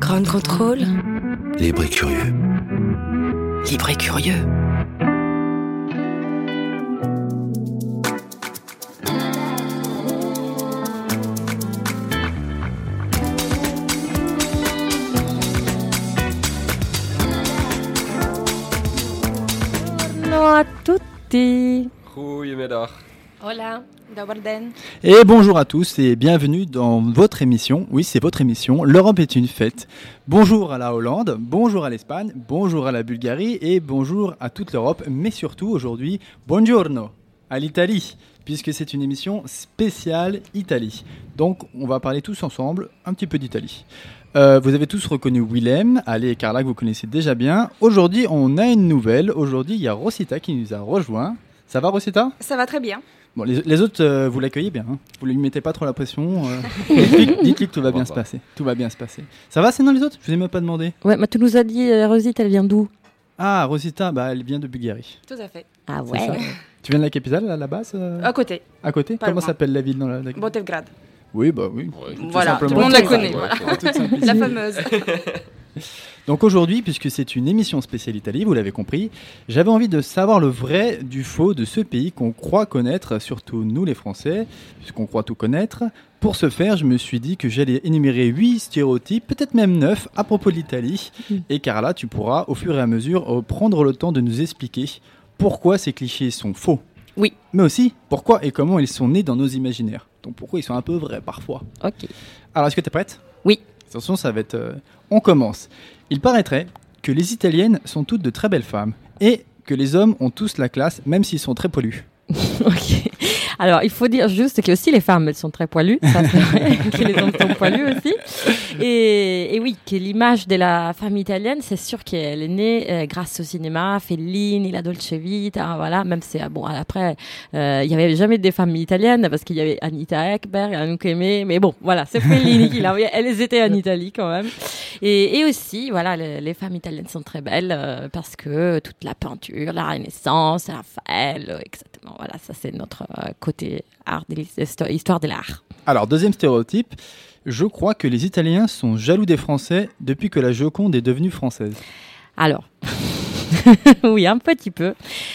Grand contrôle. Libre et curieux. Libre et curieux. Buongiorno a tutti. Goedemiddag. Hola. Et bonjour à tous et bienvenue dans votre émission. Oui, c'est votre émission. L'Europe est une fête. Bonjour à la Hollande, bonjour à l'Espagne, bonjour à la Bulgarie et bonjour à toute l'Europe. Mais surtout aujourd'hui, buongiorno à l'Italie, puisque c'est une émission spéciale Italie. Donc on va parler tous ensemble un petit peu d'Italie. Euh, vous avez tous reconnu Willem, Ali et Carla que vous connaissez déjà bien. Aujourd'hui, on a une nouvelle. Aujourd'hui, il y a Rosita qui nous a rejoint. Ça va, Rosita? Ça va très bien. Bon, les, les autres, euh, vous l'accueillez bien. hein vous lui mettez pas trop la pression. euh. Dites-lui que tout va bien se passer. Tout va bien se passer. Ça va, sinon les autres? Je vous ai même pas demandé. Ouais, mais tu nous as dit, euh, Rosite, elle vient d'où? Ah, Rosita, bah, elle vient de Bulgarie. Tout à fait. Ah ça Tu viens de la capitale, à la base euh, À côté, À côté? Pas Comment s'appelle la ville dans la, la- Botevgrad. Oui, bah oui. Voilà, tout le monde la Ouais, connaît. ouais, voilà. ouais. La fameuse. Donc aujourd'hui, puisque c'est une émission spéciale Italie, vous l'avez compris, j'avais envie de savoir le vrai du faux de ce pays qu'on croit connaître, surtout nous les Français, puisqu'on croit tout connaître. Pour ce faire, je me suis dit que j'allais énumérer 8 stéréotypes, peut-être même 9, à propos de l'Italie. Et Carla, tu pourras au fur et à mesure euh, prendre le temps de nous expliquer pourquoi ces clichés sont faux. Oui. Mais aussi pourquoi et comment ils sont nés dans nos imaginaires. Donc pourquoi ils sont un peu vrais parfois. Ok. Alors, est-ce que tu es prête? Oui. Attention, ça va être. euh, On commence. Il paraîtrait que les Italiennes sont toutes de très belles femmes et que les hommes ont tous la classe, même s'ils sont très pollus. ok. Alors, il faut dire juste que aussi les femmes, elles sont très poilues. Ça, c'est vrai. que les hommes sont poilus aussi. Et, et oui, que l'image de la femme italienne, c'est sûr qu'elle est née euh, grâce au cinéma, Fellini, la Dolce Vita, voilà. Même si, ah, bon, après, euh, il y avait jamais des femmes italiennes parce qu'il y avait Anita Ekberg, Anouk Aimé. Mais bon, voilà, c'est Fellini qui l'a. Elles étaient en Italie quand même. Et, et aussi, voilà, les, les femmes italiennes sont très belles euh, parce que toute la peinture, la Renaissance, Raphaël, euh, exactement. Voilà, ça c'est notre euh, côté art, de l'histoire- histoire de l'art. Alors, deuxième stéréotype, je crois que les Italiens sont jaloux des Français depuis que la Joconde est devenue française. Alors. oui, un petit peu.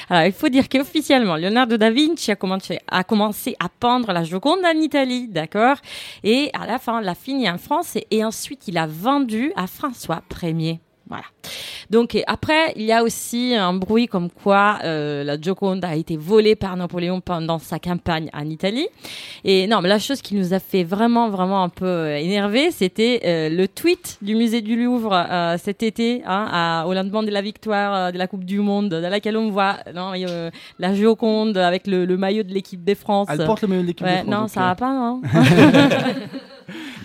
Alors, il faut dire qu'officiellement, Leonardo da Vinci a commencé, a commencé à peindre la Joconde en Italie, d'accord? Et à la fin, l'a fini en France et, et ensuite il a vendu à François Ier. Voilà. Donc et après, il y a aussi un bruit comme quoi euh, la Joconde a été volée par Napoléon pendant sa campagne en Italie. Et non, mais la chose qui nous a fait vraiment, vraiment un peu euh, énerver, c'était euh, le tweet du musée du Louvre euh, cet été, hein, à- au lendemain de la victoire euh, de la Coupe du Monde, dans laquelle on voit non, euh, la Joconde avec le, le maillot de l'équipe de France. Elle porte le maillot de l'équipe Ouais, France, non, ça va pas, non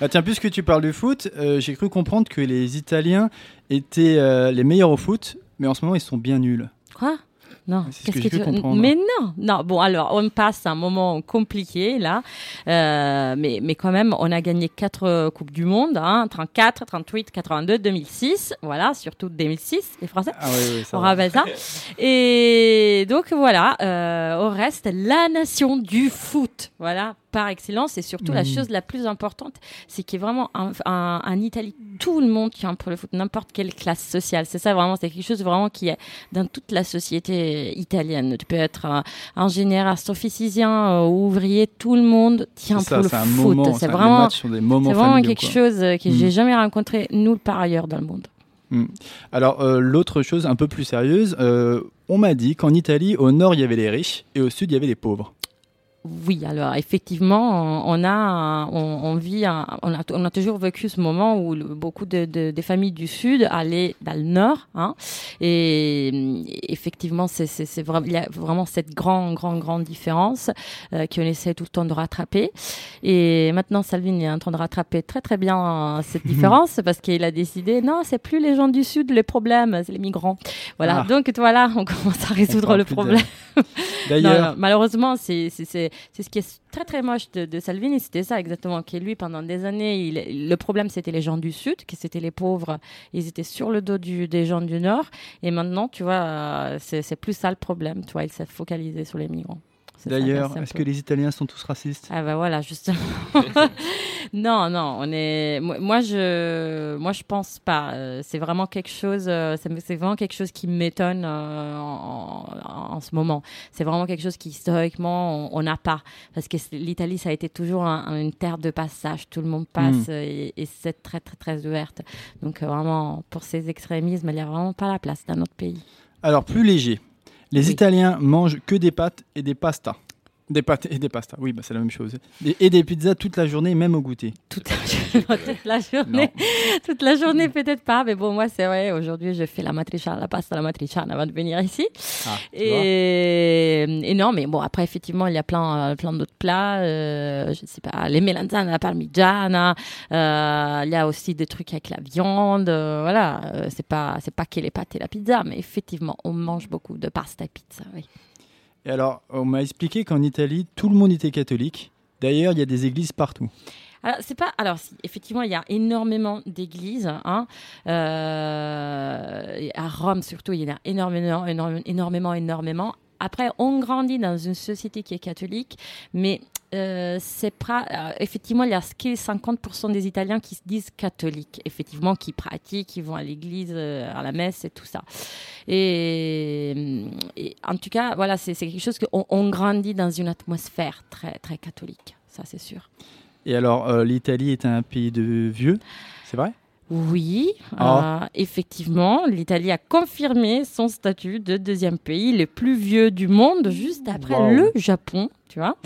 Ah, tiens, puisque tu parles du foot, euh, j'ai cru comprendre que les Italiens étaient euh, les meilleurs au foot, mais en ce moment ils sont bien nuls. Quoi? Non, qu'est-ce que que, tu comprendre. Mais non, non. Bon, alors on passe un moment compliqué là, Euh, mais mais quand même, on a gagné quatre coupes du monde, hein, 34, 38, 82, 2006, voilà, surtout 2006, les Français. Ah oui, oui, ça On va. rappelle ça. Et donc voilà, euh, au reste, la nation du foot, voilà, par excellence. Et surtout, la Mhm. chose la plus importante, c'est qu'il y a vraiment un, Italie, tout le monde tient pour le foot, n'importe quelle classe sociale. C'est ça vraiment, c'est quelque chose vraiment qui est dans toute la société italienne. Tu peux être ingénieur, astrophysicien, euh, ouvrier, tout le monde tient pour ça, le foot. moment. C'est vraiment, vraiment quelque quoi. chose euh, que Mhm. j'ai jamais rencontré nulle part ailleurs dans le monde. Alors, euh, l'autre chose un peu plus sérieuse, on m'a dit qu'en Italie, au nord, il y avait les riches et au sud, il y avait les pauvres. Oui, alors effectivement, on a, on, vit, on, a, on a toujours vécu ce moment où beaucoup de, de, des familles du sud allaient dans le nord, hein, et effectivement, c'est, c'est, vraiment, il y a vraiment cette grande, grande, grande différence euh, qu'on essaie tout le temps de rattraper. Et maintenant, Salvini est en train de rattraper très très bien cette différence parce qu'il a décidé, non, c'est plus les gens du sud les problèmes, c'est les migrants. Voilà, ah. donc voilà, on commence à résoudre le problème. D'ailleurs, malheureusement, c'est c'est ce qui est très très moche de, Salvini, c'était ça exactement, qui lui pendant des années, le problème c'était les gens du sud, que c'était les pauvres, ils étaient sur le dos des gens du nord, et maintenant tu vois, euh, c'est plus ça le problème, tu vois, il s'est focalisé sur les migrants. D'ailleurs, est-ce que les Italiens sont tous racistes? Ah bah voilà, justement. non, non, on est. Moi, je, moi, je pense pas. Euh, c'est vraiment quelque chose. Euh, c'est vraiment quelque chose qui m'étonne euh, en, ce moment. C'est vraiment quelque chose qui historiquement on n'a pas, parce que l'Italie, ça a été toujours une terre de passage. Tout le monde passe hmm. et, c'est très, très, très ouverte. Donc vraiment, pour ces extrémismes, il n'y a vraiment pas la place dans notre pays. Alors plus léger. Les Italiens mangent que des pâtes et des pastas. Des pâtes et des pastas, oui, bah c'est la même chose. Et, des pizzas toute la journée, même au goûter. Toute la, journée, toute la journée peut-être pas, mais bon, moi c'est vrai, aujourd'hui je fais la matriciana, la pasta la matriciana avant de venir ici. Ah, et, non, mais bon, après effectivement, il y a plein, plein d'autres plats, euh, je sais pas, les melanzane la parmigiana, euh, il y a aussi des trucs avec la viande, euh, voilà, c'est pas, c'est pas que les pâtes et la pizza, mais effectivement, on mange beaucoup de pasta et pizza, oui. Et alors, on m'a expliqué qu'en Italie, tout le monde était catholique. D'ailleurs, il y a des églises partout. Alors, c'est pas. Alors, effectivement, il y a énormément d'églises. Hein. Euh, à Rome, surtout, il y en a énormément, énormément, énormément. Après, on grandit dans une société qui est catholique, mais euh, c'est euh, effectivement il y a 50% des Italiens qui se disent catholiques, effectivement qui pratiquent, qui vont à l'église, euh, à la messe et tout ça. Et, en tout cas, voilà, c'est quelque chose qu'on on grandit dans une atmosphère très très catholique, ça c'est sûr. Et alors, l'Italie est un pays de vieux, c'est vrai? Oui, ah. effectivement, l'Italie a confirmé son statut de deuxième pays le plus vieux du monde, juste après le Japon tu vois.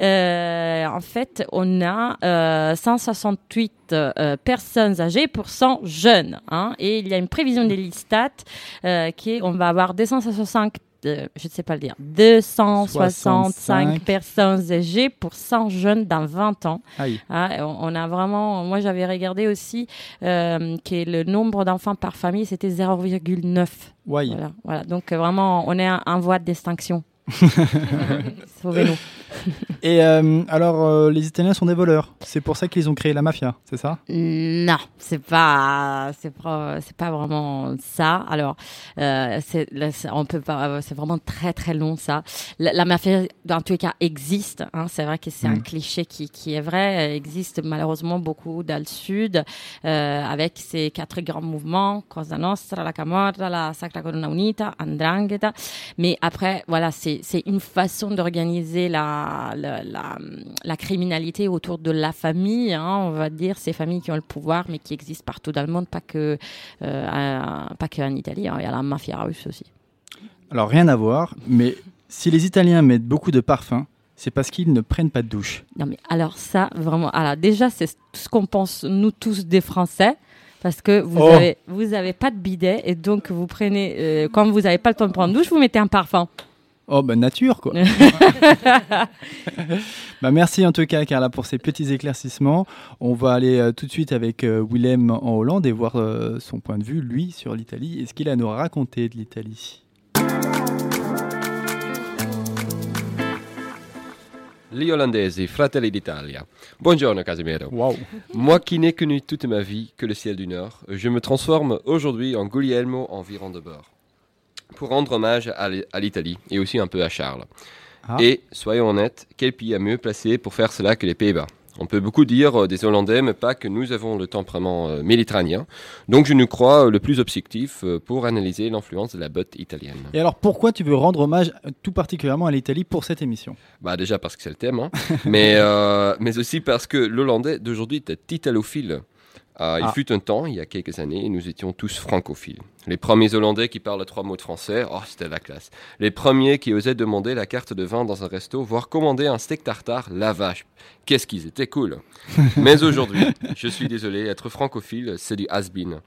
Euh, en fait, on a euh, 168 euh, personnes âgées pour 100 jeunes. Hein, et il y a une prévision des listats euh, qui est, on va avoir 265 je ne sais pas le dire, 265 personnes âgées pour 100 jeunes dans 20 ans. Ah, on, a vraiment, moi j'avais regardé aussi euh, que le nombre d'enfants par famille c'était 0,9. Voilà, voilà, donc vraiment on est en voie d'extinction. Sauvez-nous. Et euh, alors, euh, les Italiens sont des voleurs. C'est pour ça qu'ils ont créé la mafia, c'est ça? Non, c'est pas, c'est pas, c'est pas vraiment ça. Alors, euh, c'est, on peut pas, c'est vraiment très très long ça. La, mafia, dans tous les cas, existe. Hein. c'est vrai que c'est un mm. cliché qui, qui est vrai. Elle existe malheureusement beaucoup dans le sud, avec ces quatre grands mouvements Cosa Nostra, la Camorra, la Sacra Corona Unita, Andrangheta. Mais après, voilà, c'est, c'est une façon d'organiser la la, criminalité autour de la famille, hein, on va dire, ces familles qui ont le pouvoir, mais qui existent partout dans le monde, pas que, euh, pas que en Italie, hein, il y a la mafia russe aussi. Alors rien à voir, mais si les Italiens mettent beaucoup de parfum, c'est parce qu'ils ne prennent pas de douche. Non mais alors ça, vraiment, alors déjà c'est ce qu'on pense nous tous des Français parce que vous oh. avez vous avez pas de bidet et donc vous prenez euh, quand vous n'avez pas le temps de prendre douche, vous mettez un parfum. Oh, bah nature, quoi. bah, merci en tout cas, Carla, pour ces petits éclaircissements. On va aller euh, tout de suite avec euh, Willem en Hollande et voir euh, son point de vue, lui, sur l'Italie et ce qu'il a à nous raconter de l'Italie. Gli Olandesi, fratelli d'Italia. Buongiorno Casimiro. Wow. Moi qui n'ai connu toute ma vie que le ciel du Nord, je me transforme aujourd'hui en Guglielmo environ de bord pour rendre hommage à l'Italie et aussi un peu à Charles. Ah. Et soyons honnêtes, quel pays a mieux placé pour faire cela que les Pays-Bas? On peut beaucoup dire euh, des Hollandais, mais pas que nous avons le tempérament euh, méditerranéen. Donc je nous crois euh, le plus objectif pour analyser l'influence de la botte italienne. Et alors pourquoi tu veux rendre hommage tout particulièrement à l'Italie pour cette émission? Bah déjà parce que c'est le thème, hein. mais, mais aussi parce que l'Hollandais d'aujourd'hui est italophile. il ah. fut un temps, il y a quelques années, nous étions tous francophiles. Les premiers Hollandais qui parlent trois mots de français, oh, c'était la classe. Les premiers qui osaient demander la carte de vin dans un resto, voire commander un steak tartare, la vache. Qu'est-ce qu'ils étaient cool. Mais aujourd'hui, je suis désolé, être francophile, c'est du has-been.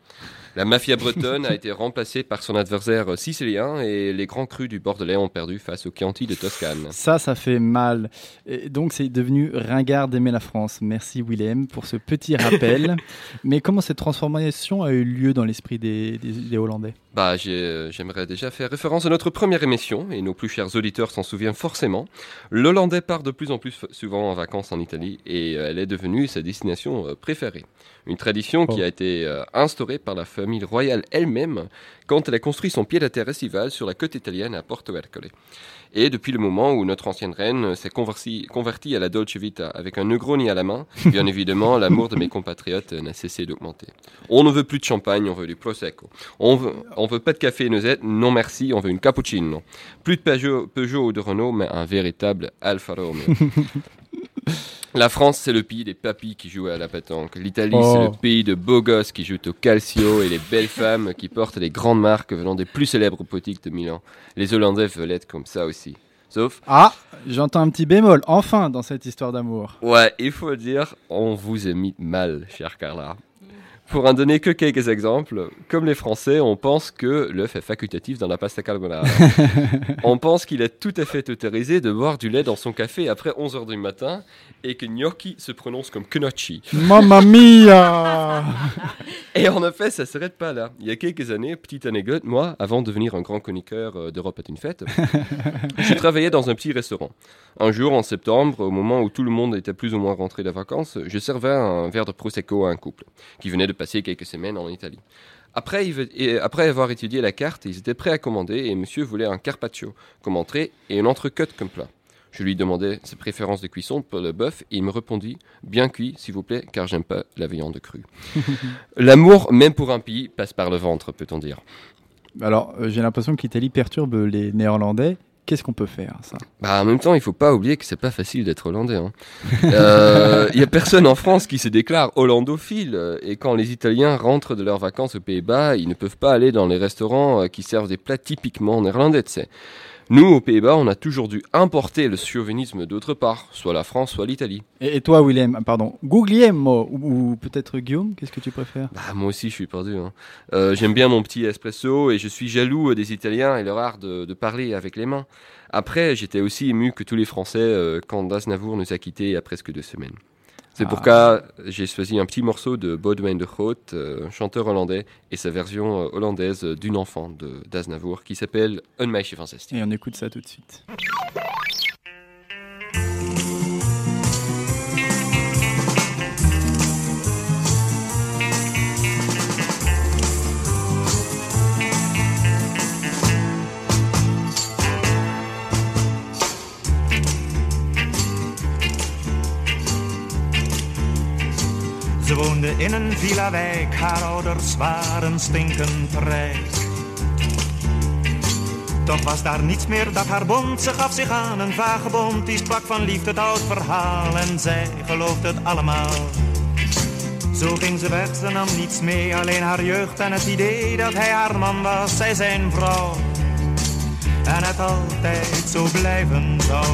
La mafia bretonne a été remplacée par son adversaire sicilien et les grands crus du Bordelais ont perdu face aux Chianti de Toscane. Ça, ça fait mal. Et donc, c'est devenu ringard d'aimer la France. Merci, Willem, pour ce petit rappel. Mais comment cette transformation a eu lieu dans l'esprit des, des, Hollandais? Bah, J'aimerais déjà faire référence à notre première émission, et nos plus chers auditeurs s'en souviennent forcément. L'Hollandais part de plus en plus souvent en vacances en Italie, et euh, elle est devenue sa destination euh, préférée. Une tradition qui oh. a été euh, instaurée par la famille royale elle-même quand elle a construit son pied-à-terre estival sur la côte italienne à Porto Ercole. Et depuis le moment où notre ancienne reine s'est convertie à la Dolce Vita avec un Negroni à la main, bien évidemment, l'amour de mes compatriotes n'a cessé d'augmenter. On ne veut plus de champagne, on veut du Prosecco. On veut, on veut pas de café noisette, non merci, on veut une cappuccino. Plus de Peugeot, Peugeot ou de Renault, mais un véritable Alfa Romeo. La France, c'est le pays des papis qui jouent à la pétanque. L'Italie, c'est le oh. pays de beaux gosses qui jouent au calcio et les belles femmes qui portent les grandes marques venant des plus célèbres boutiques de Milan. Les Hollandais veulent être comme ça aussi. Sauf. Ah, j'entends un petit bémol, enfin, dans cette histoire d'amour. Ouais, il faut le dire, on vous a mis mal, cher Carla. Pour en donner que quelques exemples, comme les Français, on pense que l'œuf est facultatif dans la pasta carbonara. on pense qu'il est tout à fait autorisé de boire du lait dans son café après 11h du matin et que gnocchi se prononce comme gnocchi. Mamma mia Et en effet, ça ne s'arrête pas là. Il y a quelques années, petite anecdote, moi, avant de devenir un grand chroniqueur euh, d'Europe est une fête, je travaillais dans un petit restaurant. Un jour, en septembre, au moment où tout le monde était plus ou moins rentré de vacances, je servais un verre de Prosecco à un couple qui venait de passer quelques semaines en Italie. Après, après avoir étudié la carte, ils étaient prêts à commander et monsieur voulait un carpaccio comme entrée et une entrecôte comme plat. Je lui demandais ses préférences de cuisson pour le bœuf et il me répondit bien cuit, s'il vous plaît, car j'aime pas la viande crue. L'amour, même pour un pays, passe par le ventre, peut-on dire. Alors, euh, j'ai l'impression que l'Italie perturbe les Néerlandais. Qu'est-ce qu'on peut faire ça? Bah, En même temps, il faut pas oublier que c'est pas facile d'être hollandais. Hein. Il euh, y a personne en France qui se déclare hollandophile. Euh, et quand les Italiens rentrent de leurs vacances aux Pays-Bas, ils ne peuvent pas aller dans les restaurants qui servent des plats typiquement néerlandais. Nous, aux Pays-Bas, on a toujours dû importer le chauvinisme d'autre part, soit la France, soit l'Italie. Et, toi, Willem, pardon, Guglielmo ou, peut-être Guillaume, qu'est-ce que tu préfères? Bah, Moi aussi, je suis perdu. Hein. Euh, j'aime bien mon petit espresso et je suis jaloux des Italiens et leur art de, parler avec les mains. Après, j'étais aussi ému que tous les Français euh, quand Daznavour nous a quittés il y a presque deux semaines. C'est pour pourquoi j'ai choisi un petit morceau de Baudouin de Groot, euh, chanteur hollandais, et sa version euh, hollandaise d'une enfant de d'Aznavour qui s'appelle Un meisje van 16. Et on écoute ça tout de suite. Ze woonde in een villa-wijk, haar ouders waren stinkend rijk. Toch was daar niets meer dat haar bond, ze gaf zich aan een vagebond. Die sprak van liefde het oud verhaal en zij geloofde het allemaal. Zo ging ze weg, ze nam niets mee, alleen haar jeugd en het idee dat hij haar man was, zij zijn vrouw. En het altijd zo blijven zou.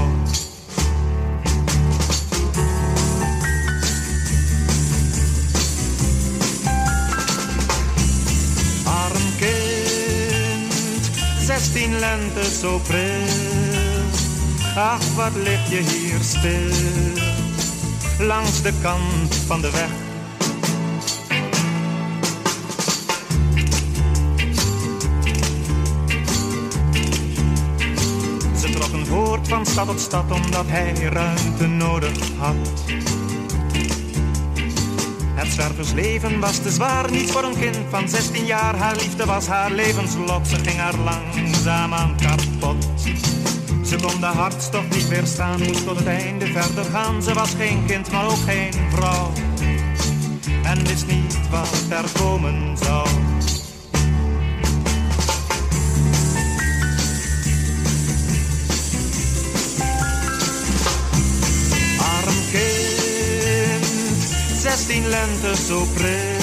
Zestien lente zo pril. Ach, wat lig je hier stil, langs de kant van de weg. Ze trokken voort van stad tot stad omdat hij ruimte nodig had. Het zwerversleven was te zwaar, niet voor een kind van 16 jaar. Haar liefde was haar levenslot, ze ging haar langzaam aan kapot. Ze kon de hartstocht niet weerstaan, moest tot het einde verder gaan. Ze was geen kind, maar ook geen vrouw. En wist niet wat er komen zou. Zestien lente zo pril.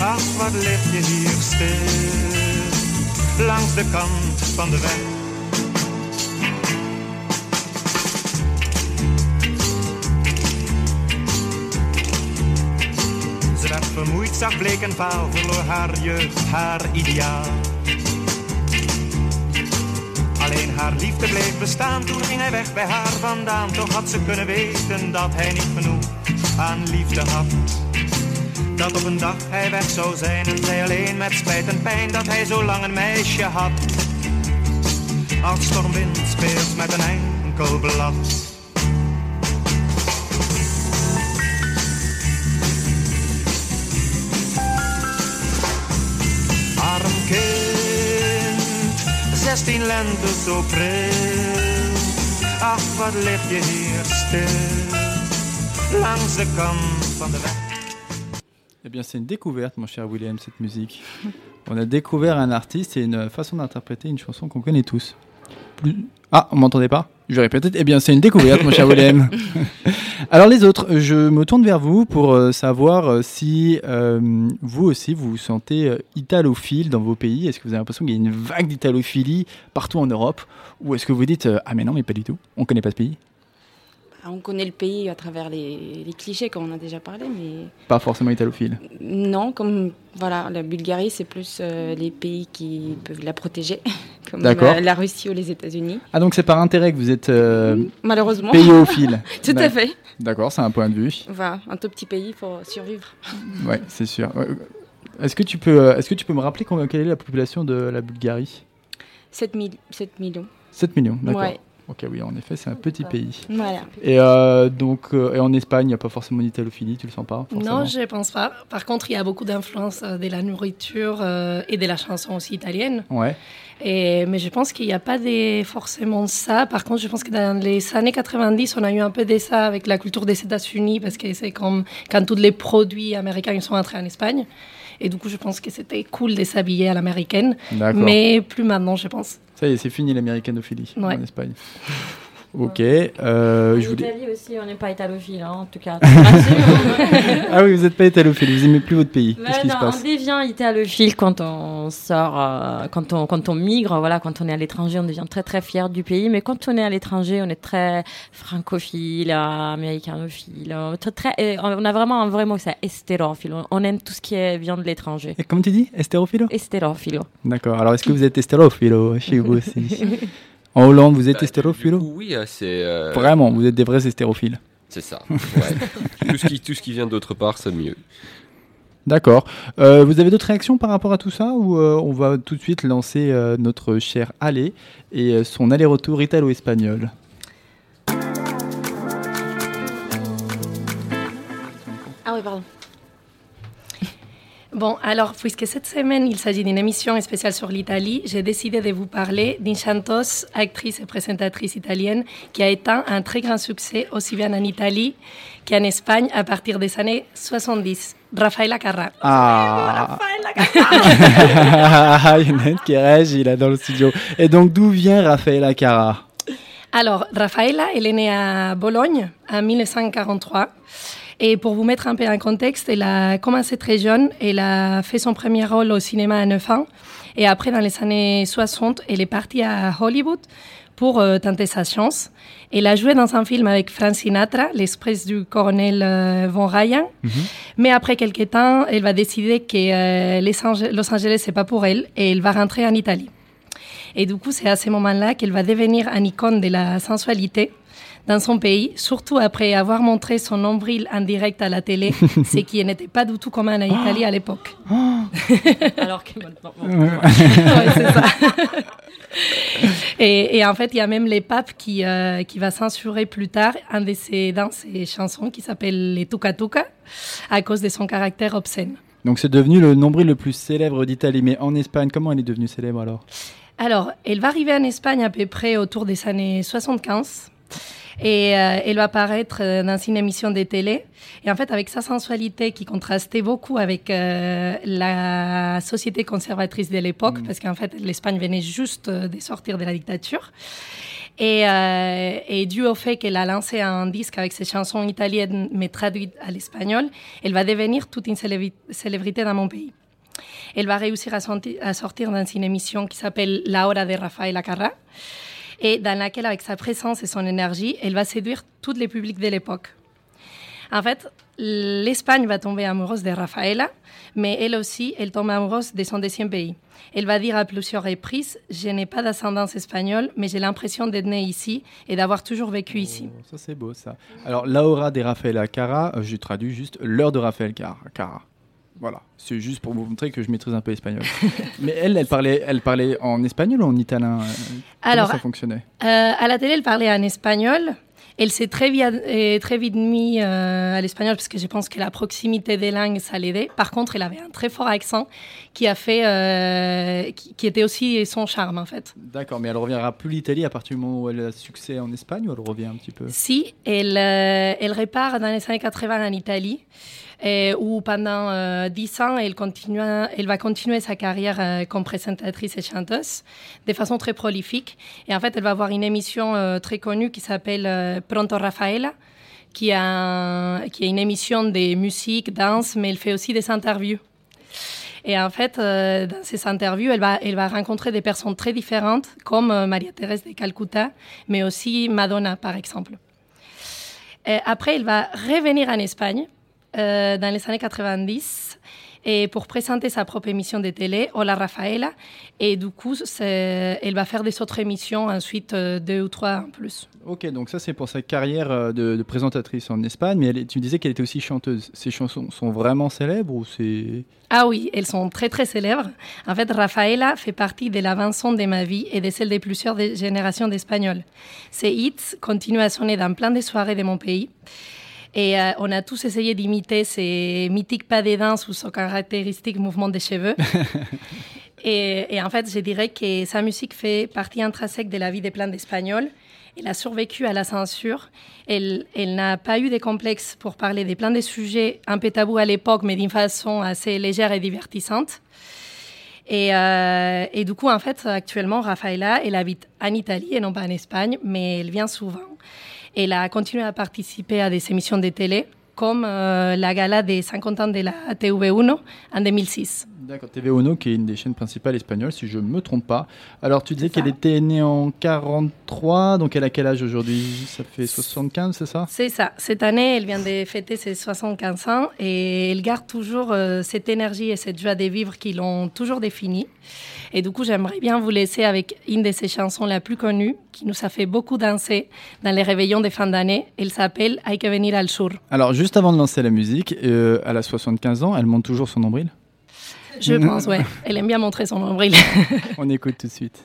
Ach, wat lig je hier stil, langs de kant van de weg. Ze werd vermoeid, zag bleek en vaal, verloor haar jeugd, haar ideaal. Alleen haar liefde bleef bestaan, toen ging hij weg bij haar vandaan. Toch had ze kunnen weten dat hij niet genoeg aan liefde had. Dat op een dag hij weg zou zijn en zij alleen met spijt en pijn dat hij zo lang een meisje had. Als stormwind speelt met een enkel blad. Arm kind, zestien lente zo pril. Ach, wat lig je hier stil, langs de kant van de weg. Eh bien, c'est une découverte, mon cher William, cette musique. On a découvert un artiste et une façon d'interpréter une chanson qu'on connaît tous. Plus- Ah, on m'entendait pas Je vais répéter. Eh bien, c'est une découverte, mon cher William. Alors, les autres, je me tourne vers vous pour euh, savoir euh, si euh, vous aussi vous vous sentez italophile dans vos pays. Est-ce que vous avez l'impression qu'il y a une vague d'italophilie partout en Europe? Ou est-ce que vous dites Ah, mais non, mais pas du tout, on connaît pas ce pays On connaît le pays à travers les, les clichés, comme on a déjà parlé, mais Pas forcément italophile. non, comme voilà, la Bulgarie, c'est plus euh, les pays qui peuvent la protéger, comme la, Russie ou les États-Unis. Ah, donc c'est par intérêt que vous êtes euh, Malheureusement. payophile. Tout à fait. D'accord, c'est un point de vue. Voilà, un tout petit pays pour survivre. Ouais, c'est sûr. Ouais. Est-ce que tu peux, euh, est-ce que tu peux me rappeler quelle est la population de la Bulgarie? 7, mille- 7 millions. 7 millions, d'accord. Ouais. Ok, oui, en effet, c'est un petit pays. Voilà. Et euh, donc, euh, et en Espagne, il n'y a pas forcément d'italophilie, tu le sens pas forcément? Non, je ne pense pas. Par contre, il y a beaucoup d'influence euh, de la nourriture euh, et de la chanson aussi italienne. Ouais. Et, mais je pense qu'il n'y a pas des, forcément ça. Par contre, je pense que dans les années 90, on a eu un peu de ça avec la culture des États-Unis, parce que c'est comme quand tous les produits américains sont entrés en Espagne. Et du coup, je pense que c'était cool de s'habiller à l'américaine. Mais plus maintenant, je pense. Ça y est, c'est fini l'américanophilie Ouais. en Espagne. Ok. euh, je voulais... Italie aussi, on n'est pas italophile, hein, en tout cas. Ah oui, vous n'êtes pas italophile, vous aimez plus votre pays. Qu'est-ce qui se passe on devient italophile quand on sort, euh, quand, on, quand on migre, voilà, quand on est à l'étranger, on devient très très fier du pays. Mais quand on est à l'étranger, on est très francophile, euh, américanophile. euh, très, on a vraiment un vrai mot, c'est estérophile. On, aime tout ce qui est, vient de l'étranger. Et comment tu dis? Estérophilo Estérophile. D'accord. Alors, est-ce que vous êtes estérophilo chez vous aussi? En Hollande, vous êtes Bah, Oui, euh, c'est. euh, Vraiment, vous êtes des vrais estérophiles. C'est ça. ouais. tout, ce qui, tout ce qui vient d'autre part, c'est mieux. D'accord. Euh, vous avez d'autres réactions par rapport à tout ça ou euh, on va tout de suite lancer euh, notre cher Allé et euh, son aller-retour italo-espagnol? Ah oui, pardon. Bon, alors, puisque cette semaine, il s'agit d'une émission spéciale sur l'Italie, j'ai décidé de vous parler d'une chanteuse, actrice et présentatrice italienne qui a éteint un très grand succès aussi bien en Italie qu'en Espagne à partir des années 70, Rafaela Carrà. Ah Il y en a une qui réagit là dans le studio. Et donc d'où vient Raffaella Cara Alors, Rafaela, elle est née à Bologne en 1943. Et pour vous mettre un peu en contexte, elle a commencé très jeune. Elle a fait son premier rôle au cinéma à 9 ans. Et après, dans les années 60, elle est partie à Hollywood pour euh, tenter sa chance. Elle a joué dans un film avec Frank Sinatra, L'Express du colonel euh, Von Ryan. Mais après quelques temps, elle va décider que euh, les Ange- Los Angeles, c'est pas pour elle. Et elle va rentrer en Italie. Et du coup, c'est à ce moment-là qu'elle va devenir une icône de la sensualité dans son pays, surtout après avoir montré son nombril en direct à la télé, ce qui n'était pas du tout commun en Italie à l'époque. Alors que maintenant. Ouais, c'est ça. et, et en fait, il y a même les papes qui, euh, qui va censurer plus tard un de ses, dans ses chansons qui s'appelle les Tuca Tuca à cause de son caractère obscène. Donc c'est devenu le nombril le plus célèbre d'Italie. Mais en Espagne, comment elle est devenue célèbre alors? Alors, elle va arriver en Espagne à peu près autour des années 75. Et euh, elle va apparaître euh, dans une émission de télé. Et en fait, avec sa sensualité qui contrastait beaucoup avec euh, la société conservatrice de l'époque, parce qu'en fait, l'Espagne venait juste euh, de sortir de la dictature. Et, euh, et, dû au fait qu'elle a lancé un disque avec ses chansons italiennes mais traduites à l'espagnol, elle va devenir toute une célébrité dans mon pays. Elle va réussir à, à sortir dans une émission qui s'appelle La Hora de Rafaela Carra et dans laquelle, avec sa présence et son énergie, elle va séduire tous les publics de l'époque. En fait, l'Espagne va tomber amoureuse de Rafaela, mais elle aussi, elle tombe amoureuse de son deuxième pays. Elle va dire à plusieurs reprises Je n'ai pas d'ascendance espagnole, mais j'ai l'impression d'être née ici et d'avoir toujours vécu ici. Oh, ça, c'est beau, ça. Alors, Laura de Rafaela Cara, je traduis juste l'heure de Rafael Cara. Voilà, c'est juste pour vous montrer que je maîtrise un peu l'espagnol. Mais elle, elle parlait, elle parlait en espagnol ou en italien euh, Comment Alors, ça fonctionnait euh, À la télé, elle parlait en espagnol. Elle s'est très vite, euh, très vite mise à l'espagnol parce que je pense que la proximité des langues, ça l'aidait. Par contre, elle avait un très fort accent qui a fait, qui, était aussi son charme en fait. D'accord, mais elle reviendra plus l'Italie à partir du moment où elle a succès en Espagne ou elle revient un petit peu? Si, elle, elle repart dans les années 80 en Italie et où pendant euh, dix ans, elle, continue, elle va continuer sa carrière euh, comme présentatrice et chanteuse de façon très prolifique. Et en fait, elle va avoir une émission euh, très connue qui s'appelle Pronto Rafaela, qui, a, qui est une émission de musique, danse, mais elle fait aussi des interviews. Et en fait, dans ces interviews, elle va, elle va rencontrer des personnes très différentes, comme Maria-Thérèse de Calcutta, mais aussi Madonna, par exemple. Après, elle va revenir en Espagne euh, dans les années 90 et pour présenter sa propre émission de télé, Hola Rafaela. Et du coup, elle va faire des autres émissions, ensuite euh, deux ou trois en plus. Ok, donc ça c'est pour sa carrière euh, de, présentatrice en Espagne, mais tu disais qu'elle était aussi chanteuse. Ses chansons sont vraiment célèbres ou c'est... Ah oui, elles sont très très célèbres. En fait, Rafaela fait partie de la de ma vie et de celle de plusieurs générations d'Espagnols. Ses hits continuent à sonner dans plein de soirées de mon pays. Et euh, on a tous essayé d'imiter ces mythiques pas de danse ou son caractéristique mouvement des cheveux. et, en fait, je dirais que sa musique fait partie intrinsèque de la vie des plein d'Espagnols. Elle a survécu à la censure. Elle, elle n'a pas eu de complexe pour parler des plein de sujets un peu tabous à l'époque, mais d'une façon assez légère et divertissante. Et, euh, et, du coup, en fait, actuellement, Rafaela, elle habite en Italie et non pas en Espagne, mais elle vient souvent. Elle a continué à participer à des émissions de télé, comme euh, la gala des 50 ans de la TV1 en 2006. D'accord, TV1 qui est une des chaînes principales espagnoles, si je ne me trompe pas. Alors tu disais qu'elle était née en 43, donc elle a quel âge aujourd'hui? Ça fait 75, c'est ça? C'est ça. Cette année, elle vient de fêter ses 75 ans et elle garde toujours euh, cette énergie et cette joie de vivre qui l'ont toujours définie. Et du coup, j'aimerais bien vous laisser avec une de ses chansons la plus connues, qui nous a fait beaucoup danser dans les réveillons de fin d'année. Elle s'appelle Hay que venir al sur. Alors, juste avant de lancer la musique, euh, elle a 75 ans, elle monte toujours son nombril? Je pense, ouais. Elle aime bien montrer son nombril. On écoute tout de suite.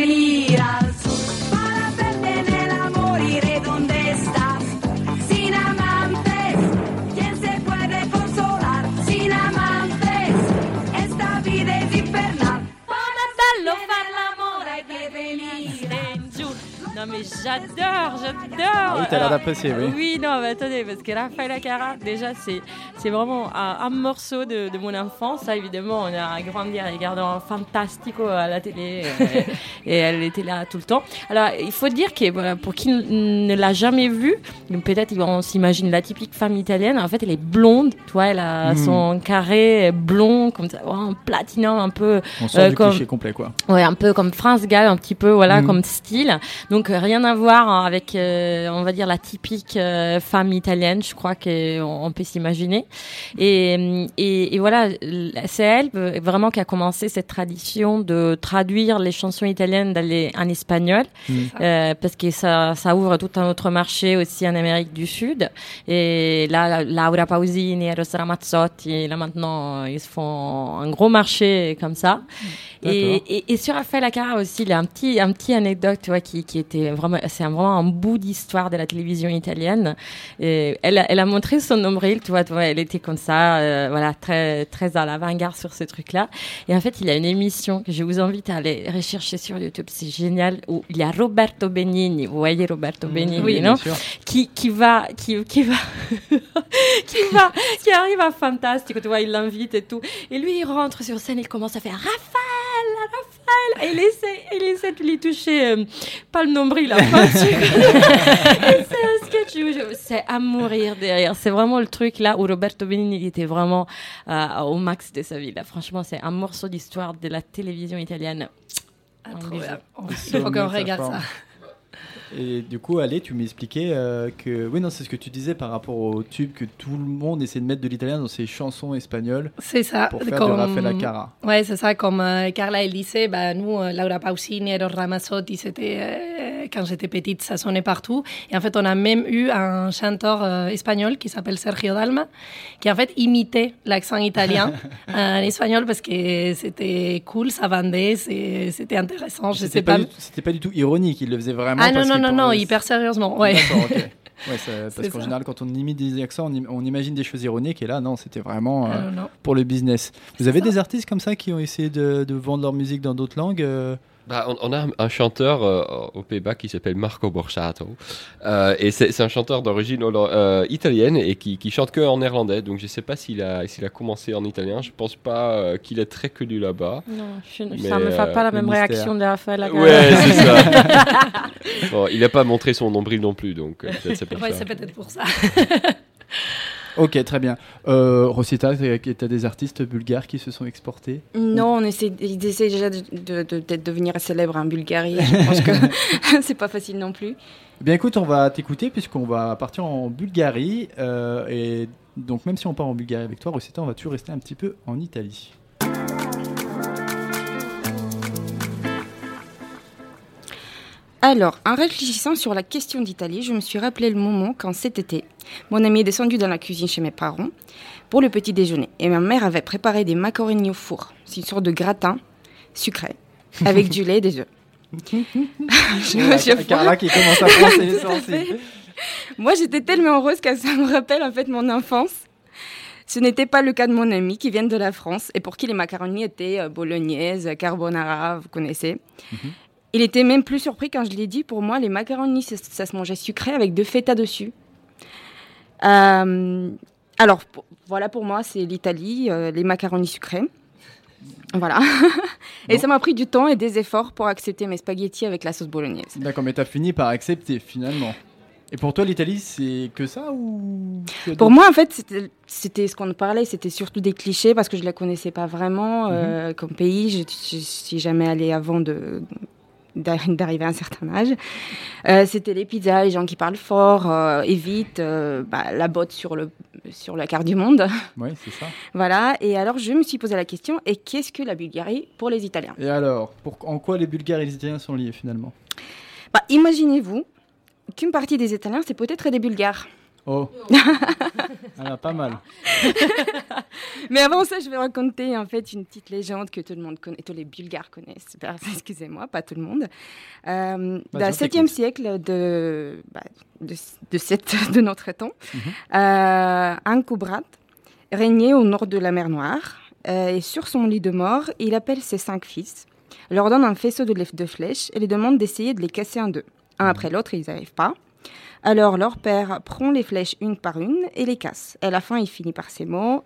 venir al sur. Para hacer bien el amor iré donde estás. Sin amantes, ¿quién se puede consolar? Sin amantes, esta vida es infernal. Para hacer bien el amor hay que venir al sur. Non mais j'adore, j'adore. Ah oui, t'as l'air d'apprécier, oui. Oui, non, mais attendez, parce que Raphaël Acara, déjà, c'est, c'est vraiment un, un morceau de, de mon enfance. Ça, évidemment, on a grandi en regardant Fantastico à la télé et elle était là tout le temps. Alors, il faut dire que voilà, pour qui ne l'a jamais vue, peut-être on s'imagine la typique femme italienne. En fait, elle est blonde, tu vois, elle a Mhm. son carré blond, comme ça, en platinum, un peu. On sort euh, du comme- cliché complet, quoi. Ouais, un peu comme France Gall, un petit peu, voilà, Mhm. comme style. Donc euh, rien à voir hein, avec, euh, on va dire, la typique euh, femme italienne, je crois qu'on on peut s'imaginer. Et, et, et voilà, c'est elle euh, vraiment qui a commencé cette tradition de traduire les chansons italiennes dans les- en espagnol, Mhm. euh, parce que ça, ça ouvre tout un autre marché aussi en Amérique du Sud. Et là, Laura Pausini Rosa Ramazzotti, là maintenant, ils se font un gros marché comme ça. Et, et, et sur Raphaël Acara aussi, il y a un petit, un petit anecdote, tu vois, qui, qui était vraiment, c'est vraiment un bout d'histoire de la télévision italienne. Et elle, a- elle a montré son nombril, tu vois, tu vois, elle était comme ça, euh, voilà, très, très à l'avant-garde sur ce truc-là. Et en fait, il y a une émission que je vous invite à aller rechercher sur YouTube, c'est génial, où il y a Roberto Benigni, vous voyez Roberto Benigni, Oui, non? Qui, qui va, qui, qui va, qui va, qui arrive à Fantastique, tu vois, il l'invite et tout. Et lui, il rentre sur scène, il commence à faire Raphaël, Raphaël, et il essaie, il essaie de lui toucher, euh, pas le nombril, la pointure. Et c'est un sketch où c'est à mourir derrière. C'est vraiment le truc là où Roberto Benigni il était vraiment euh, au max de sa vie. Là. Franchement, c'est un morceau d'histoire de la télévision italienne. Ah, trop Il faut qu'on regarde forme. ça. Et du coup, allez, tu m'expliquais euh, que. Oui, non, c'est ce que tu disais par rapport au tube que tout le monde essaie de mettre de l'italien dans ses chansons espagnoles C'est ça. pour faire comme- de Raphaël Acara. Ouais, c'est ça. Comme euh, Carla elle disait, bah, nous, euh, Laura Pausini, Eros Ramazzotti, c'était euh, quand j'étais petite, ça sonnait partout. Et en fait, on a même eu un chanteur espagnol qui s'appelle Sergio Dalma, qui en fait imitait l'accent italien en espagnol parce que c'était cool, ça vendait, c'était intéressant. Je C'était sais pas, pas. du- c'était pas du tout ironique, il le faisait vraiment. Ah non, parce non, qu'il non, non, parlait- hyper sérieusement. Ouais. D'accord, ok. Ouais, ça- parce qu'en général, quand on imite des accents, on, im- on imagine des choses ironiques, et là, non, c'était vraiment euh, Ah, non, non. pour le business. Vous avez des artistes comme ça qui ont essayé de, de vendre leur musique dans d'autres langues euh, Bah, on, on a un, un chanteur euh, aux Pays-Bas qui s'appelle Marco Borsato. Euh, et c'est un chanteur d'origine euh, italienne et qui, qui chante que en néerlandais. Donc je sais pas s'il a, commencé en italien. Je pense pas euh, qu'il est très connu là-bas. Non, je, Mais, ça me fait euh, pas la même mystère. réaction de Raphaël. Ouais, c'est ça. Bon, il n'a pas montré son nombril non plus, donc peut-être c'est pour Ouais, ça. c'est peut-être pour ça. Ok, très bien. Euh, Rosita, tu as des artistes bulgares qui se sont exportés Non, on essaie, ils essaient déjà de, de, de- peut-être devenir célèbres en Bulgarie. Je pense que c'est pas facile non plus. Eh Bien écoute, on va t'écouter puisqu'on va partir en Bulgarie. euh, et donc même si on part en Bulgarie avec toi, Rosita, on va toujours rester un petit peu en Italie. Alors, en réfléchissant sur la question d'Italie, je me suis rappelé le moment quand cet été, mon ami est descendu dans la cuisine chez mes parents pour le petit déjeuner. Et ma mère avait préparé des macaronis au four. C'est une sorte de gratin sucré avec du lait et des œufs. Carla qui commence à ses essences. Moi, j'étais tellement heureuse que ça me rappelle en fait mon enfance. Ce n'était pas le cas de mon ami qui vient de la France et pour qui les macaronis étaient euh, bolognaises, carbonara, vous connaissez. Il était même plus surpris quand je lui ai dit, pour moi, les macaronis, ça, ça se mangeait sucré avec deux feta dessus. Euh, alors, pour- voilà pour moi, c'est l'Italie, euh, les macaronis sucrés. Voilà. et ça m'a pris du temps et des efforts pour accepter mes spaghettis avec la sauce bolognaise. D'accord, mais t'as fini par accepter finalement. Et pour toi, l'Italie, c'est que ça ou Pour moi, en fait, c'était- ce qu'on parlait, c'était surtout des clichés parce que je ne la connaissais pas vraiment euh, comme pays. Je ne suis jamais allée avant de, d'arriver à un certain âge. Euh, c'était les pizzas, les gens qui parlent fort, euh, évitent euh, bah, la botte sur, le, sur la carte du monde. Oui, c'est ça. voilà, et alors je me suis posé la question, et qu'est-ce que la Bulgarie pour les Italiens? Et alors, pour, en quoi les Bulgares et les Italiens sont liés finalement? Bah, Imaginez-vous qu'une partie des Italiens, c'est peut-être des Bulgares. Oh, ah, pas mal. Mais avant ça, je vais raconter en fait une petite légende que tout le monde connaît, tous les Bulgares connaissent. Excusez-moi, pas tout le monde. Euh, dans le 7e siècle de, bah, de, de, de, notre temps, euh, un Koubrat régnait au nord de la mer Noire. Euh, et sur son lit de mort, il appelle ses cinq fils, leur donne un faisceau de, de flèches et les demande d'essayer de les casser en deux. Un mhm. après l'autre, ils n'arrivent pas. Alors leur père prend les flèches une par une et les casse. Et à la fin, il finit par ces mots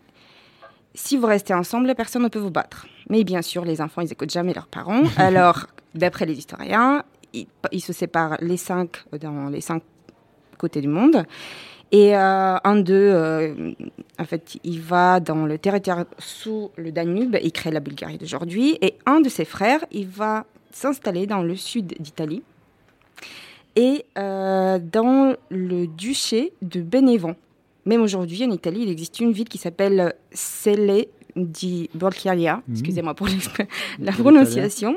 Si vous restez ensemble, personne ne peut vous battre. Mais bien sûr, les enfants, ils n'écoutent jamais leurs parents. Alors, d'après les historiens, ils, se séparent les cinq dans les cinq côtés du monde. Et euh, un d'eux, euh, en fait, il va dans le territoire sous le Danube, il crée la Bulgarie d'aujourd'hui. Et un de ses frères, il va s'installer dans le sud d'Italie et euh, dans le duché de Bénévent. Même aujourd'hui, en Italie, il existe une ville qui s'appelle Celle di Borchialia. Mmh. Excusez-moi pour la prononciation.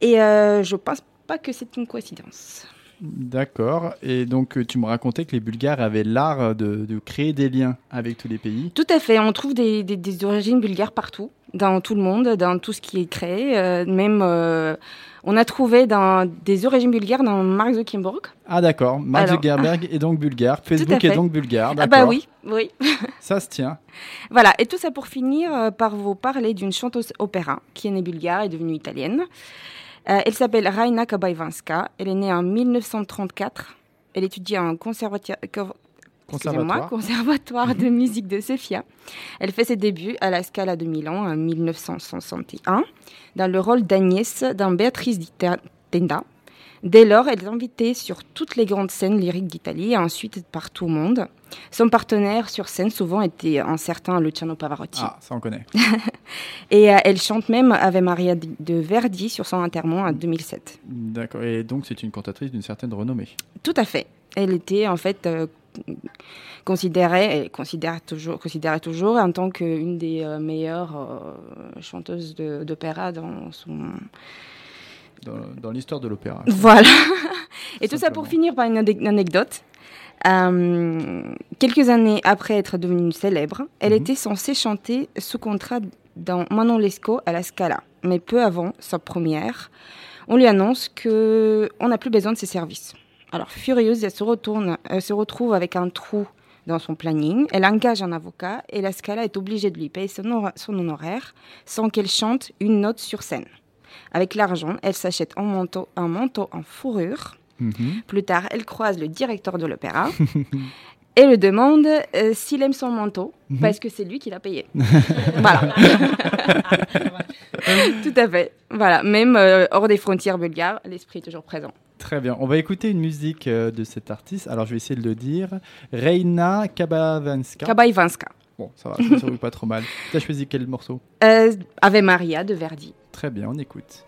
Et euh, je ne pense pas que c'est une coïncidence. D'accord. Et donc, euh, tu me racontais que les Bulgares avaient l'art de, créer des liens avec tous les pays. Tout à fait. On trouve des, origines bulgares partout, dans tout le monde, dans tout ce qui est créé. même on a trouvé dans, des origines bulgares dans Mark Zuckerberg. Ah d'accord, Mark Zuckerberg est donc bulgare, Facebook est donc bulgare, Ah bah oui, oui. ça se tient. Voilà, et tout ça pour finir euh, par vous parler d'une chanteuse opéra qui est née bulgare et devenue italienne. Euh, elle s'appelle Raina Kabaivanska, elle est née en 1934. Elle étudie en conservatoire, Conservatoire. Conservatoire de musique de Sofia. Elle fait ses débuts à la Scala de Milan en 1961 dans le rôle d'Agnès dans Béatrice di Tenda. Dès lors, elle est invitée sur toutes les grandes scènes lyriques d'Italie et ensuite par tout le monde. Son partenaire sur scène souvent était un certain Luciano Pavarotti. Ah, ça on connaît. et euh, elle chante même Ave Maria de Verdi sur son enterrement en 2007. D'accord, et donc c'est une cantatrice d'une certaine renommée. Tout à fait. Elle était en fait euh, considérée, et considère toujours, considérée toujours en tant qu'une des euh, meilleures euh, chanteuses d'opéra dans son... Dans, l'histoire de l'opéra. Voilà. et tout ça pour finir par une, anecdote. Euh, quelques années après être devenue célèbre, elle mhm. était censée chanter sous contrat dans Manon Lescaut à la Scala. Mais peu avant sa première, on lui annonce qu'on n'a plus besoin de ses services. Alors, furieuse, elle se, retourne, elle se retrouve avec un trou dans son planning. Elle engage un avocat et la Scala est obligée de lui payer son, honoraire sans qu'elle chante une note sur scène. Avec l'argent, elle s'achète un manteau, un manteau en fourrure. Mhm. Plus tard, elle croise le directeur de l'opéra et le demande euh, s'il aime son manteau, mhm. parce que c'est lui qui l'a payé. voilà. Tout à fait. Voilà. Même euh, hors des frontières bulgares, l'esprit est toujours présent. Très bien. On va écouter une musique euh, de cet artiste. Alors, je vais essayer de le dire. Reina Kabavanska. Kabaivanska. Bon, ça va, ça ne pas trop mal. Tu as choisi quel morceau? Euh, Ave Maria de Verdi. Très bien, on écoute.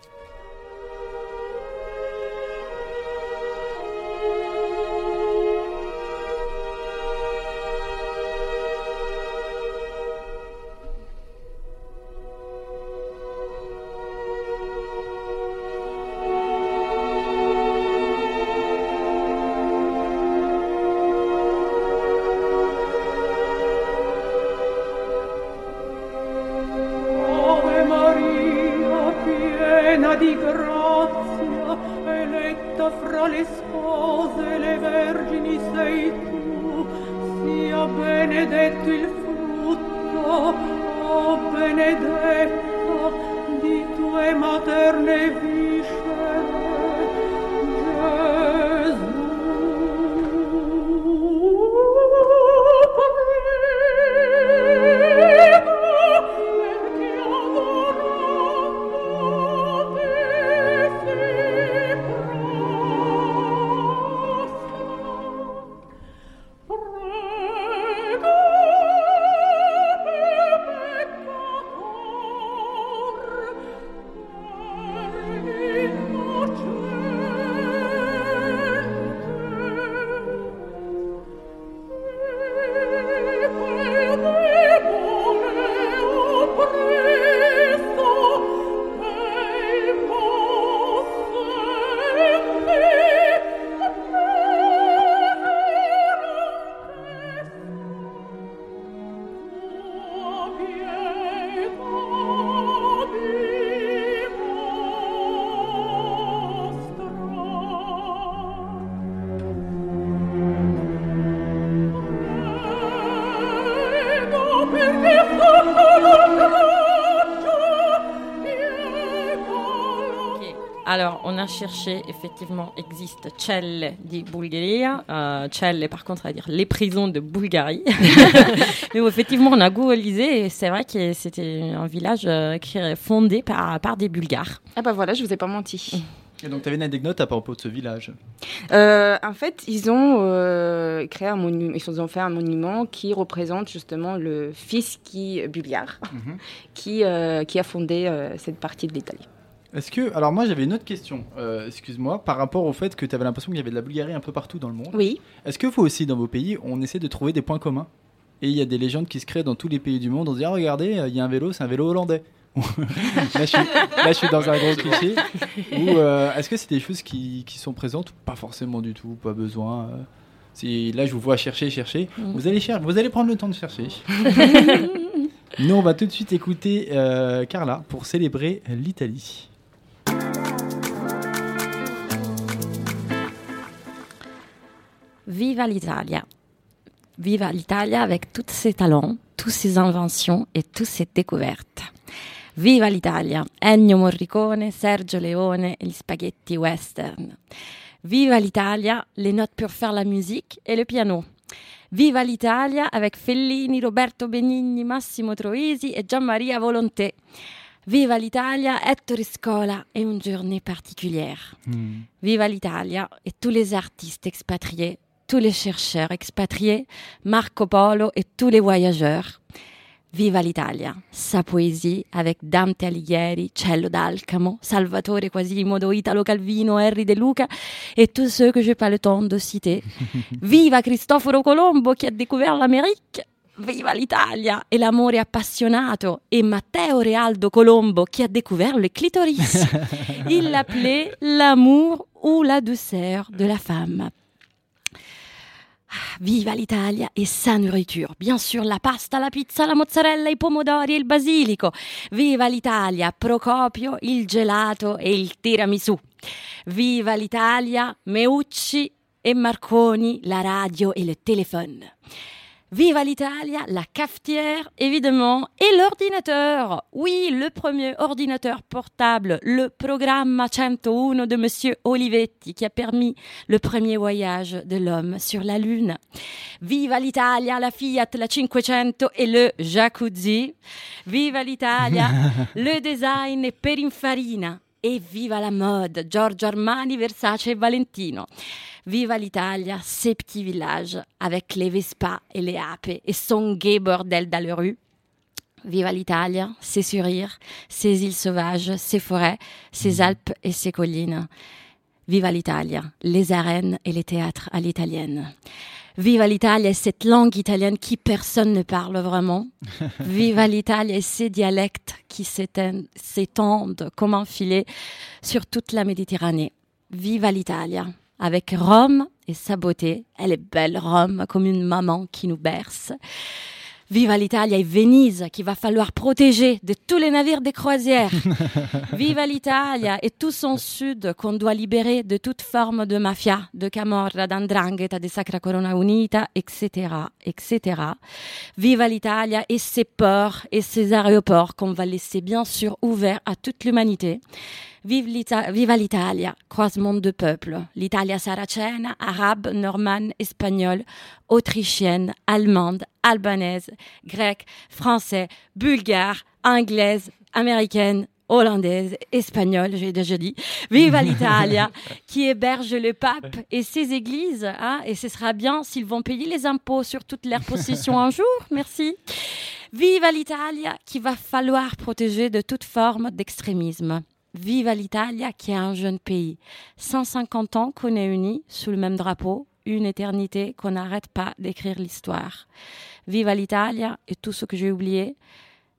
vergini sei tu, sia benedetto il frutto, o benedetta di tue materne viscere. A cherché, effectivement, existe Celle di Bulgaria. Euh, Celle, par contre, à dire les prisons de Bulgarie. Mais effectivement, on a googlisé et c'est vrai que c'était un village euh, qui est fondé par, par des Bulgares. Ah bah voilà, je vous ai pas menti. Et donc, tu avais une anecdote à propos de ce village? Euh, en fait, ils ont euh, créé un monument, ils ont fait un monument qui représente justement le fils qui bulgare, Mhm. qui euh, qui a fondé euh, cette partie de l'Italie. Est-ce que. Alors, moi, j'avais une autre question, euh, excuse-moi, par rapport au fait que tu avais l'impression qu'il y avait de la Bulgarie un peu partout dans le monde. Oui. Est-ce que vous aussi, dans vos pays, on essaie de trouver des points communs? Et il y a des légendes qui se créent dans tous les pays du monde. On se dit, ah, regardez, il y a un vélo, c'est un vélo hollandais. là, je suis, là, je suis dans un gros cliché. Ou euh, est-ce que c'est des choses qui, qui sont présentes ou Pas forcément du tout, pas besoin. euh? Si là, je vous vois chercher, chercher. Mm. Vous allez chercher, vous allez prendre le temps de chercher. Nous, on va tout de suite écouter euh, Carla pour célébrer l'Italie. Viva l'Italia. Viva l'Italia avec tous ses talents, toutes ses inventions et toutes ses découvertes. Viva l'Italia, Ennio Morricone, Sergio Leone et les spaghetti western. Viva l'Italia, les notes pour faire la musique et le piano. Viva l'Italia avec Fellini, Roberto Benigni, Massimo Troisi et Gianmaria Volonté. Viva l'Italia, Ettore Scola et une journée particulière. Viva l'Italia et tous les artistes expatriés, tous les chercheurs expatriés, Marco Polo et tous les voyageurs. Viva l'Italia, sa poésie avec Dante Alighieri, Cello d'Alcamo, Salvatore Quasimodo, Italo Calvino, Henri De Luca et tous ceux que je n'ai pas le temps de citer. Viva Cristoforo Colombo qui a découvert l'Amérique. Viva l'Italia et l'amore appassionato et Matteo Realdo Colombo qui a découvert le clitoris. Il l'appelait l'amour ou la douceur de la femme. Ah, Viva l'Italia et sa nourriture. Bien sûr, la pasta, la pizza, la mozzarella, i pomodori e il basilico. Viva l'Italia, Procopio, il gelato e il tiramisù. Viva l'Italia, Meucci et Marconi, la radio et le téléphone. Viva l'Italia, la cafetière, évidemment, et l'ordinateur. Oui, le premier ordinateur portable, le programme 101 de Monsieur Olivetti, qui a permis le premier voyage de l'homme sur la Lune. Viva l'Italia, la Fiat, la 500 et le jacuzzi. Viva l'Italia, le design e Perinfarina. Et viva la mode, Giorgio Armani, Versace et Valentino. Viva l'Italia, ces petits villages avec les Vespa et les Ape et son gay bordel dans les rues. Viva l'Italia, ses sourires, ses îles sauvages, ses forêts, ses Alpes et ses collines. Viva l'Italia, les arènes et les théâtres à l'italienne. Viva l'Italia et cette langue italienne qui personne ne parle vraiment. Viva l'Italia et ces dialectes qui s'étendent comme un filet sur toute la Méditerranée. Viva l'Italia avec Rome et sa beauté. Elle est belle, Rome, comme une maman qui nous berce. Viva l'Italia et Venise, qu'il va falloir protéger de tous les navires des croisières. Viva l'Italia et tout son sud qu'on doit libérer de toute forme de mafia, de camorra, d'andrangheta, de Sacra Corona Unita, etc., etc. Viva l'Italia et ses ports et ses aéroports qu'on va laisser bien sûr ouverts à toute l'humanité. Vive l'Ita- Viva l'Italia, croisement de peuples. L'Italia saracène, arabe, normande, espagnole, autrichienne, allemande, albanaise, grecque, français, bulgare, anglaise, américaine, hollandaise, espagnole, j'ai déjà dit. Viva l'Italia, qui héberge le pape et ses églises. hein, et ce sera bien s'ils vont payer les impôts sur toutes leurs possessions un jour. Merci. Viva l'Italia, qu'il va falloir protéger de toute forme d'extrémisme. Viva l'Italia, qui est un jeune pays. 150 ans qu'on est unis sous le même drapeau, une éternité qu'on n'arrête pas d'écrire l'histoire. Viva l'Italia et tout ce que j'ai oublié.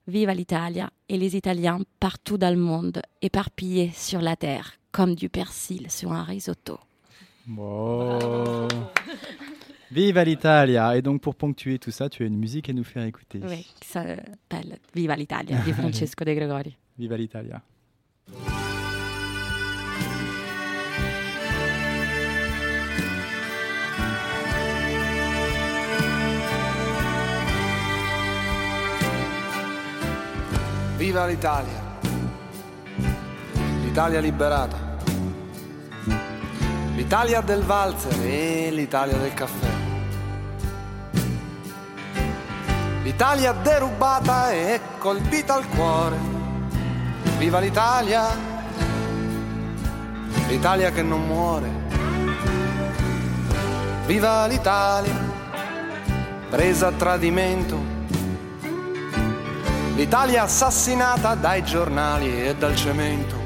Viva l'Italia et les Italiens partout dans le monde, éparpillés sur la terre, comme du persil sur un risotto. Bon. Viva l'Italia Et donc pour ponctuer tout ça, tu as une musique à nous faire écouter. Oui, qui s'appelle Viva l'Italia di Francesco De Gregori. Viva l'Italia. Viva l'Italia! L'Italia liberata, l'Italia del valzer e l'Italia del caffè. L'Italia derubata e colpita al cuore. Viva l'Italia, l'Italia che non muore. Viva l'Italia, presa a tradimento. L'Italia assassinata dai giornali e dal cemento.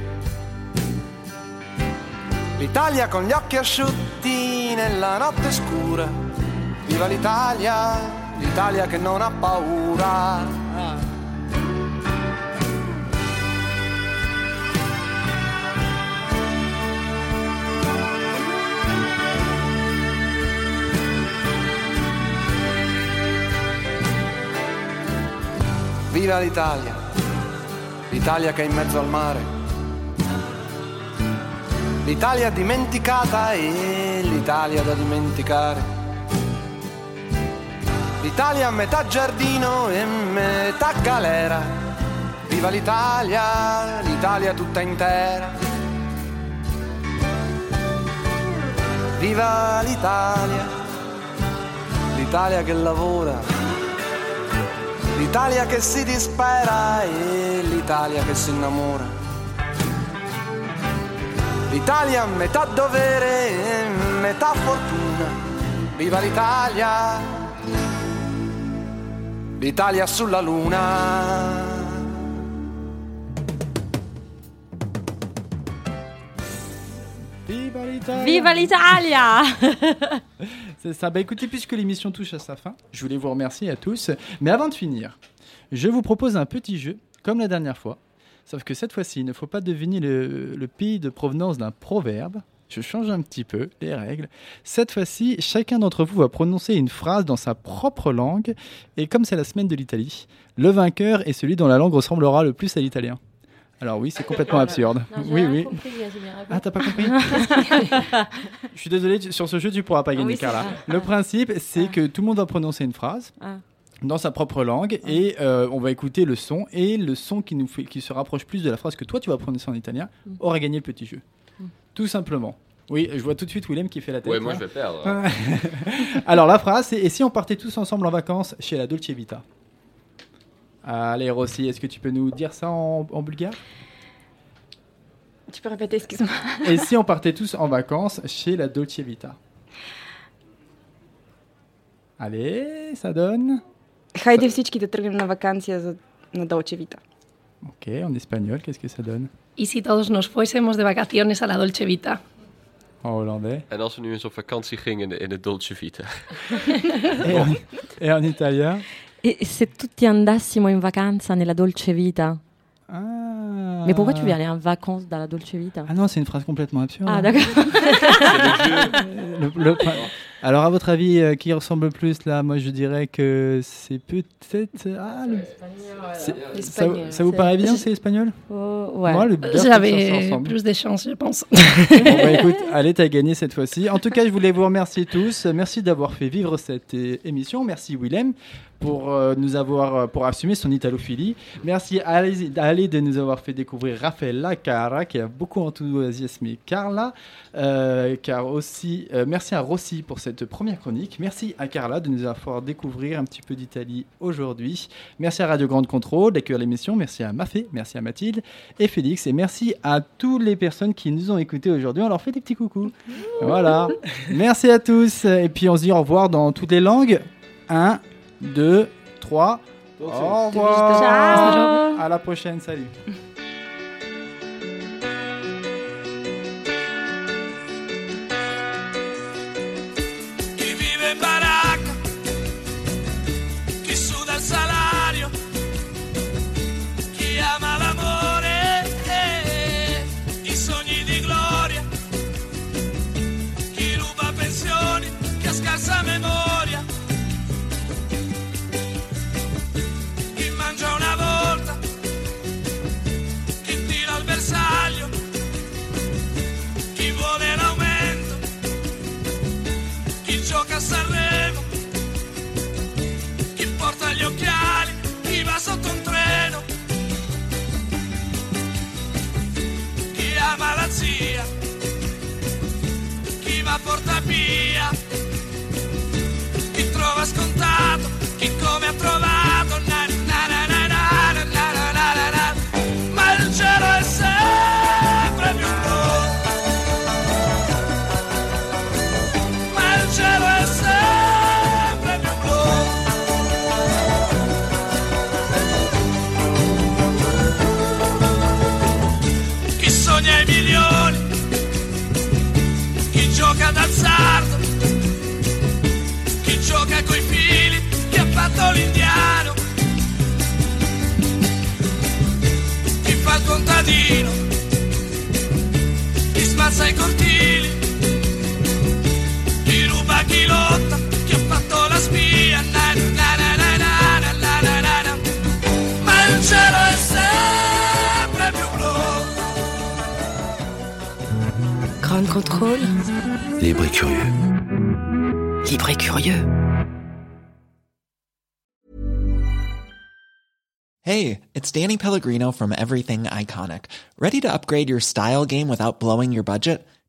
L'Italia con gli occhi asciutti nella notte scura. Viva l'Italia, l'Italia che non ha paura. Viva l'Italia, l'Italia che è in mezzo al mare, l'Italia dimenticata e l'Italia da dimenticare, l'Italia metà giardino e metà galera, viva l'Italia, l'Italia tutta intera, viva l'Italia, l'Italia che lavora l'Italia che si dispera e l'Italia che si innamora. L'Italia metà dovere e metà fortuna. Viva l'Italia, l'Italia sulla luna. Viva l'Italia Viva l'Italia C'est ça. Bah écoutez, puisque l'émission touche à sa fin, je voulais vous remercier à tous. Mais avant de finir, je vous propose un petit jeu, comme la dernière fois. Sauf que cette fois-ci, il ne faut pas deviner le, le pays de provenance d'un proverbe. Je change un petit peu les règles. Cette fois-ci, chacun d'entre vous va prononcer une phrase dans sa propre langue. Et comme c'est la semaine de l'Italie, le vainqueur est celui dont la langue ressemblera le plus à l'italien. Alors oui, c'est complètement absurde. Non, oui, oui. compris. Ah, t'as pas compris Je suis désolé, sur ce jeu, tu pourras pas gagner, oui, Carla. Le principe, c'est que tout le monde va prononcer une phrase Ah. dans sa propre langue et euh, on va écouter le son et le son qui nous fait, qui se rapproche plus de la phrase que toi tu vas prononcer en italien Mm. aura gagné le petit jeu. Tout simplement. Oui, je vois tout de suite Willem qui fait la tête. Ouais, moi là. je vais perdre. Alors la phrase, c'est et si on partait tous ensemble en vacances chez la Dolce Vita? Allez Rossi, est-ce que tu peux nous dire ça en, en bulgare Tu peux répéter, excuse-moi. Et si on partait tous en vacances chez la Dolce Vita Allez, ça donne. Хайде всички да тръгнем на вакансия за, на Долче Вита. Ok, en espagnol, qu'est-ce que ça donne ¿Y si todos nos fuésemos de vacaciones a la Dolce Vita? En hollandais. En als we nu eens op vakantie gingen in de, in de Dolce Vita. Et en, et en italien E se tutti andassimo in vacanza nella dolce vita? Ah. Mais pourquoi tu veux aller en vacances dans la dolce vita? Ah non, c'est une phrase complètement absurde. Ah, d'accord. Le- le- Alors, à votre avis, euh, qui ressemble le plus là? Moi, je dirais que c'est peut-être. Ah, le- c'est- ça, L'espagnol. ça vous paraît bien, c'est espagnol? Oh, ouais. Moi, le J'avais plus de chance, je pense. Bon, bah, écoute, allez, t'as gagné cette fois-ci. En tout cas, je voulais vous remercier tous. Merci d'avoir fait vivre cette euh, émission. Merci Willem pour euh, nous avoir euh, pour assumer son italophilie. Merci à Ali à Ali de nous avoir fait découvrir Raffaella Cara qui a beaucoup enthousiasmé Carla. Euh, car aussi, euh, merci à Rossi pour cette première chronique. Merci à Carla de nous avoir fait découvrir un petit peu d'Italie aujourd'hui. Merci à Radio Grande Contrôle d'accueillir l'émission. Merci à Mafé, merci à Mathilde et Félix. Et merci à toutes les personnes qui nous ont écoutés aujourd'hui. On leur fait des petits coucous. Voilà. merci à tous. Et puis on se dit au revoir dans toutes les langues. 1, 2, 3. Au revoir. À la prochaine. Salut. Porta via. Chi trova scontato, chi come ha trovato, na, na, na, na, na, na, na, na, è sempre più blu. Grand contrôle. Libre et curieux. Libre et curieux. Hey, it's Danny Pellegrino from Everything Iconic. Ready to upgrade your style game without blowing your budget?